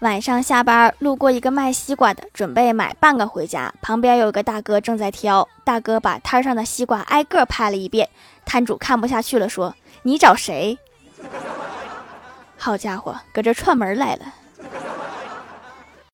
晚上下班路过一个卖西瓜的准备买半个回家旁边有个大哥正在挑大哥把摊上的西瓜挨个拍了一遍摊主看不下去了说你找谁？好家伙搁这串门来了。